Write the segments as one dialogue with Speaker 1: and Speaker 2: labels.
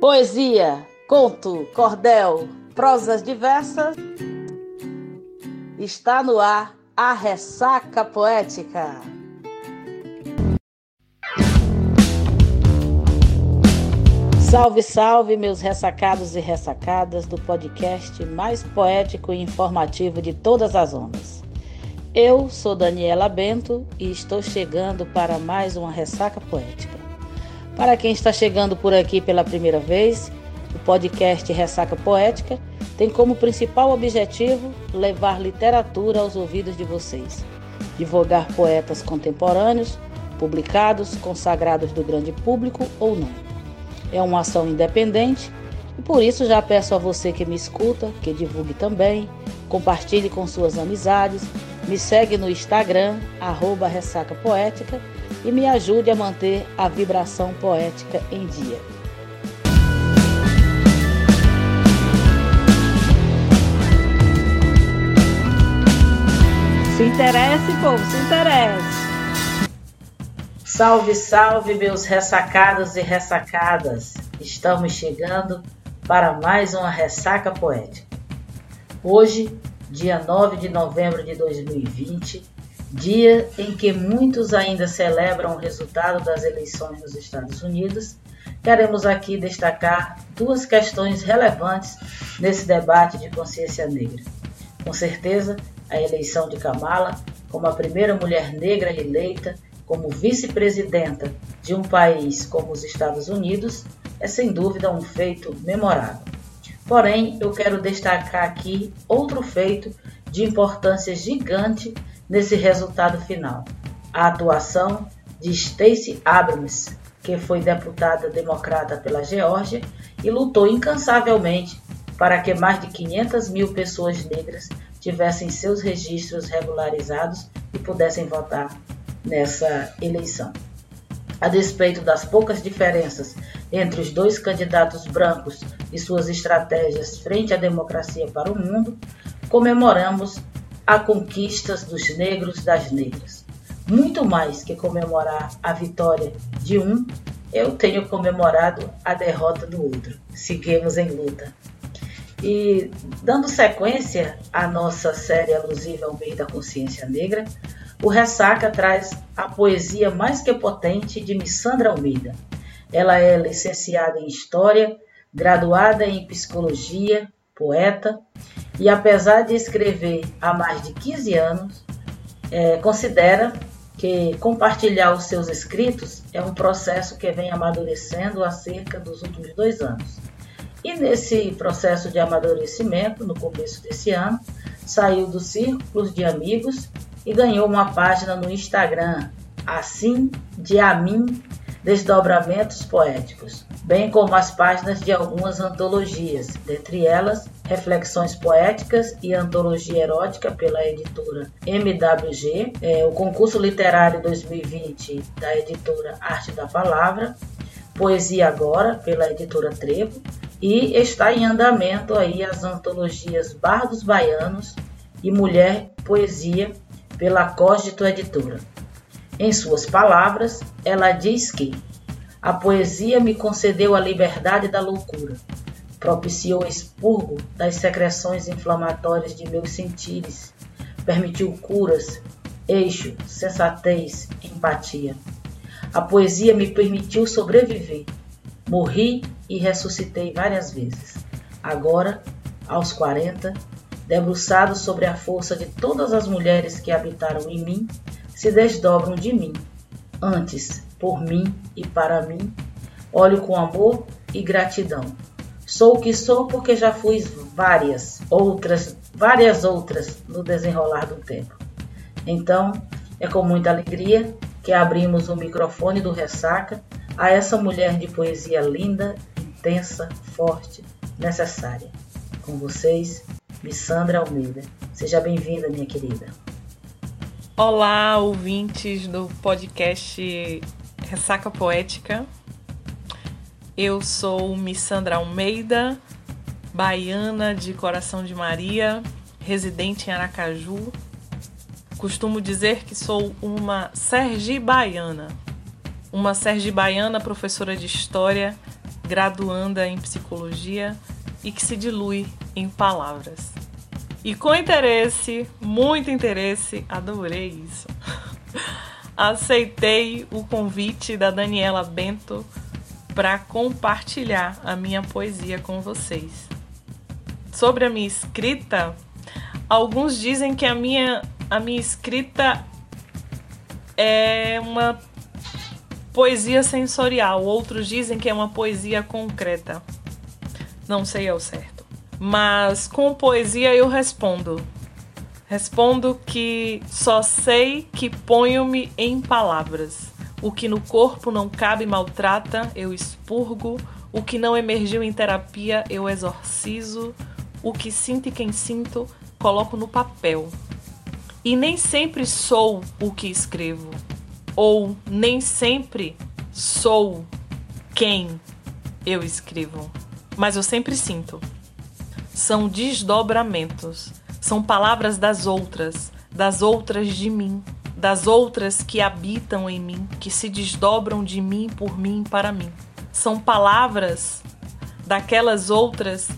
Speaker 1: Poesia, conto, cordel, prosas diversas. Está no ar a ressaca poética. Salve, salve, meus ressacados e ressacadas do podcast mais poético e informativo de todas as ondas. Eu sou Daniela Bento e estou chegando para mais uma ressaca poética. Para quem está chegando por aqui pela primeira vez, o podcast Ressaca Poética tem como principal objetivo levar literatura aos ouvidos de vocês, divulgar poetas contemporâneos, publicados, consagrados do grande público ou não. É uma ação independente e por isso já peço a você que me escuta que divulgue também, compartilhe com suas amizades, me segue no Instagram, arroba Ressaca Poética e me ajude a manter a vibração poética em dia. Se interesse, povo, se interesse. Salve, salve, meus ressacados e ressacadas. Estamos chegando para mais uma ressaca poética. Hoje, dia 9 de novembro de 2020, dia em que muitos ainda celebram o resultado das eleições nos Estados Unidos, queremos aqui destacar duas questões relevantes nesse debate de consciência negra. Com certeza, a eleição de Kamala como a primeira mulher negra eleita como vice-presidenta de um país como os Estados Unidos é sem dúvida um feito memorável. Porém, eu quero destacar aqui outro feito de importância gigante nesse resultado final. A atuação de Stacey Abrams, que foi deputada democrata pela Geórgia e lutou incansavelmente para que mais de 500 mil pessoas negras tivessem seus registros regularizados e pudessem votar nessa eleição. A despeito das poucas diferenças entre os dois candidatos brancos e suas estratégias frente à democracia para o mundo, comemoramos a conquistas dos negros das negras. Muito mais que comemorar a vitória de um, eu tenho comemorado a derrota do outro. Seguimos em luta. E dando sequência à nossa série alusiva ao mês da consciência negra, o Ressaca traz a poesia mais que potente de Missandra Almeida. Ela é licenciada em História, graduada em Psicologia, poeta, e apesar de escrever há mais de 15 anos, é, considera que compartilhar os seus escritos é um processo que vem amadurecendo há cerca dos últimos dois anos. E nesse processo de amadurecimento, no começo desse ano, saiu dos círculos de amigos e ganhou uma página no Instagram, assim de a mim desdobramentos poéticos, bem como as páginas de algumas antologias, dentre elas Reflexões Poéticas e Antologia Erótica pela editora MWG, é, o concurso literário 2020 da editora Arte da Palavra, Poesia Agora pela editora Trevo e está em andamento aí as antologias Bardos Baianos e Mulher Poesia pela Cógito Editora. Em suas palavras, ela diz que a poesia me concedeu a liberdade da loucura, propiciou o expurgo das secreções inflamatórias de meus sentires, permitiu curas, eixo, sensatez, empatia. A poesia me permitiu sobreviver. Morri e ressuscitei várias vezes. Agora, aos 40, debruçado sobre a força de todas as mulheres que habitaram em mim, se desdobram de mim. Antes, por mim e para mim, olho com amor e gratidão. Sou o que sou porque já fui várias outras, várias outras no desenrolar do tempo. Então, é com muita alegria que abrimos o microfone do Ressaca a essa mulher de poesia linda, intensa, forte, necessária. Com vocês, Missandra Almeida. Seja bem-vinda, minha querida.
Speaker 2: Olá, ouvintes do podcast Ressaca Poética. Eu sou Missandra Almeida, baiana de Coração de Maria, residente em Aracaju. Costumo dizer que sou uma Sergi baiana. uma sergibaiana professora de história, graduanda em psicologia e que se dilui em palavras. E com interesse, muito interesse, adorei isso. Aceitei o convite da Daniela Bento para compartilhar a minha poesia com vocês. Sobre a minha escrita, alguns dizem que a minha, a minha escrita é uma poesia sensorial, outros dizem que é uma poesia concreta. Não sei ao certo. Mas com poesia eu respondo. Respondo que só sei que ponho-me em palavras. O que no corpo não cabe maltrata, eu expurgo. O que não emergiu em terapia, eu exorcizo. O que sinto e quem sinto, coloco no papel. E nem sempre sou o que escrevo ou nem sempre sou quem eu escrevo, mas eu sempre sinto. São desdobramentos, são palavras das outras, das outras de mim, das outras que habitam em mim, que se desdobram de mim, por mim, para mim. São palavras daquelas outras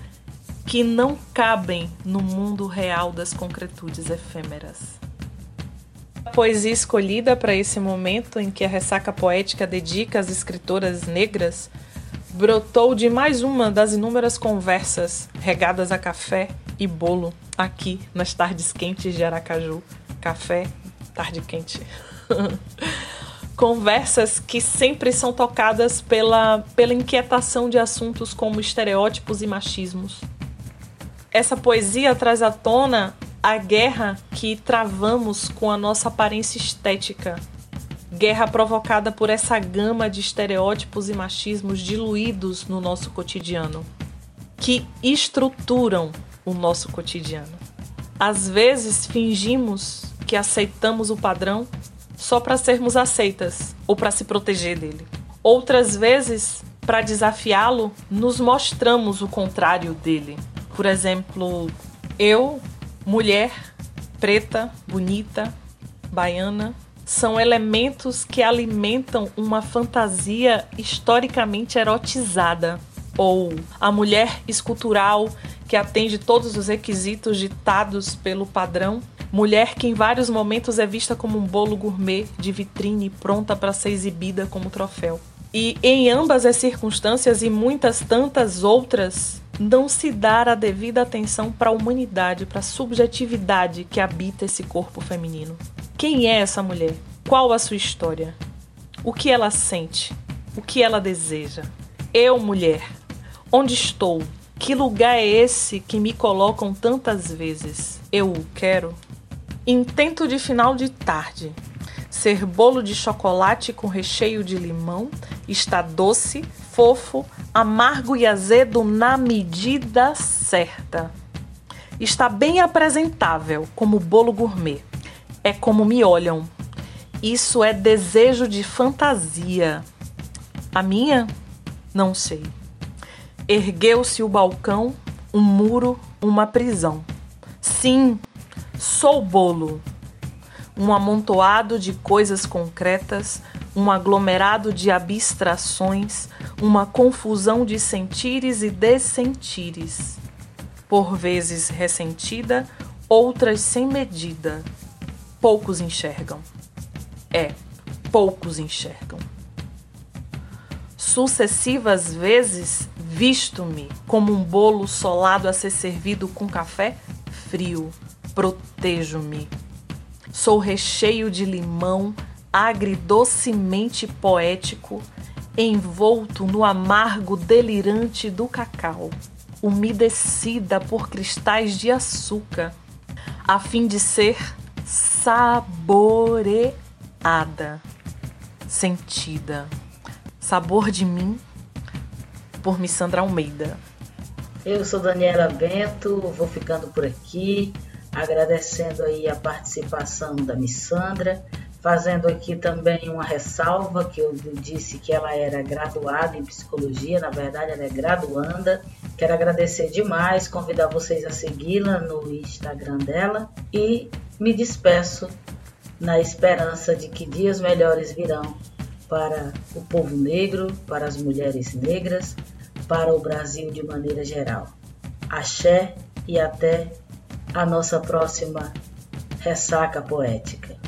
Speaker 2: que não cabem no mundo real das concretudes efêmeras. A poesia escolhida para esse momento em que a ressaca poética dedica às escritoras negras brotou de mais uma das inúmeras conversas regadas a café e bolo aqui nas tardes quentes de Aracaju. Café, tarde quente. Conversas que sempre são tocadas pela, pela inquietação de assuntos como estereótipos e machismos. Essa poesia traz à tona a guerra que travamos com a nossa aparência estética. Guerra provocada por essa gama de estereótipos e machismos diluídos no nosso cotidiano, que estruturam o nosso cotidiano. Às vezes fingimos que aceitamos o padrão só para sermos aceitas ou para se proteger dele. Outras vezes, para desafiá-lo, nos mostramos o contrário dele. Por exemplo, eu mulher, preta, bonita, baiana, são elementos que alimentam uma fantasia historicamente erotizada. Ou a mulher escultural que atende todos os requisitos ditados pelo padrão. Mulher que em vários momentos é vista como um bolo gourmet de vitrine pronta para ser exibida como troféu. E em ambas as circunstâncias e muitas tantas outras, não se dar a devida atenção para a humanidade, para a subjetividade que habita esse corpo feminino. Quem é essa mulher? Qual a sua história? O que ela sente? O que ela deseja? Eu, mulher, onde estou? Que lugar é esse que me colocam tantas vezes? Eu o quero? Intento de final de tarde ser bolo de chocolate com recheio de limão, está doce, fofo, amargo e azedo na medida certa. Está bem apresentável, como bolo gourmet. É como me olham. Isso é desejo de fantasia. A minha? Não sei. Ergueu-se o balcão, um muro, uma prisão. Sim, sou bolo um amontoado de coisas concretas, um aglomerado de abstrações, uma confusão de sentires e dessentires. Por vezes ressentida, outras sem medida. Poucos enxergam. É, poucos enxergam. Sucessivas vezes visto-me como um bolo solado a ser servido com café frio. Protejo-me Sou recheio de limão, agridocemente poético, envolto no amargo delirante do cacau, umedecida por cristais de açúcar, a fim de ser saboreada, sentida. Sabor de mim, por Missandra Almeida.
Speaker 1: Eu sou Daniela Bento, vou ficando por aqui agradecendo aí a participação da Missandra, fazendo aqui também uma ressalva que eu disse que ela era graduada em psicologia, na verdade ela é graduanda. Quero agradecer demais, convidar vocês a segui-la no Instagram dela e me despeço na esperança de que dias melhores virão para o povo negro, para as mulheres negras, para o Brasil de maneira geral. Axé e até a nossa próxima ressaca poética.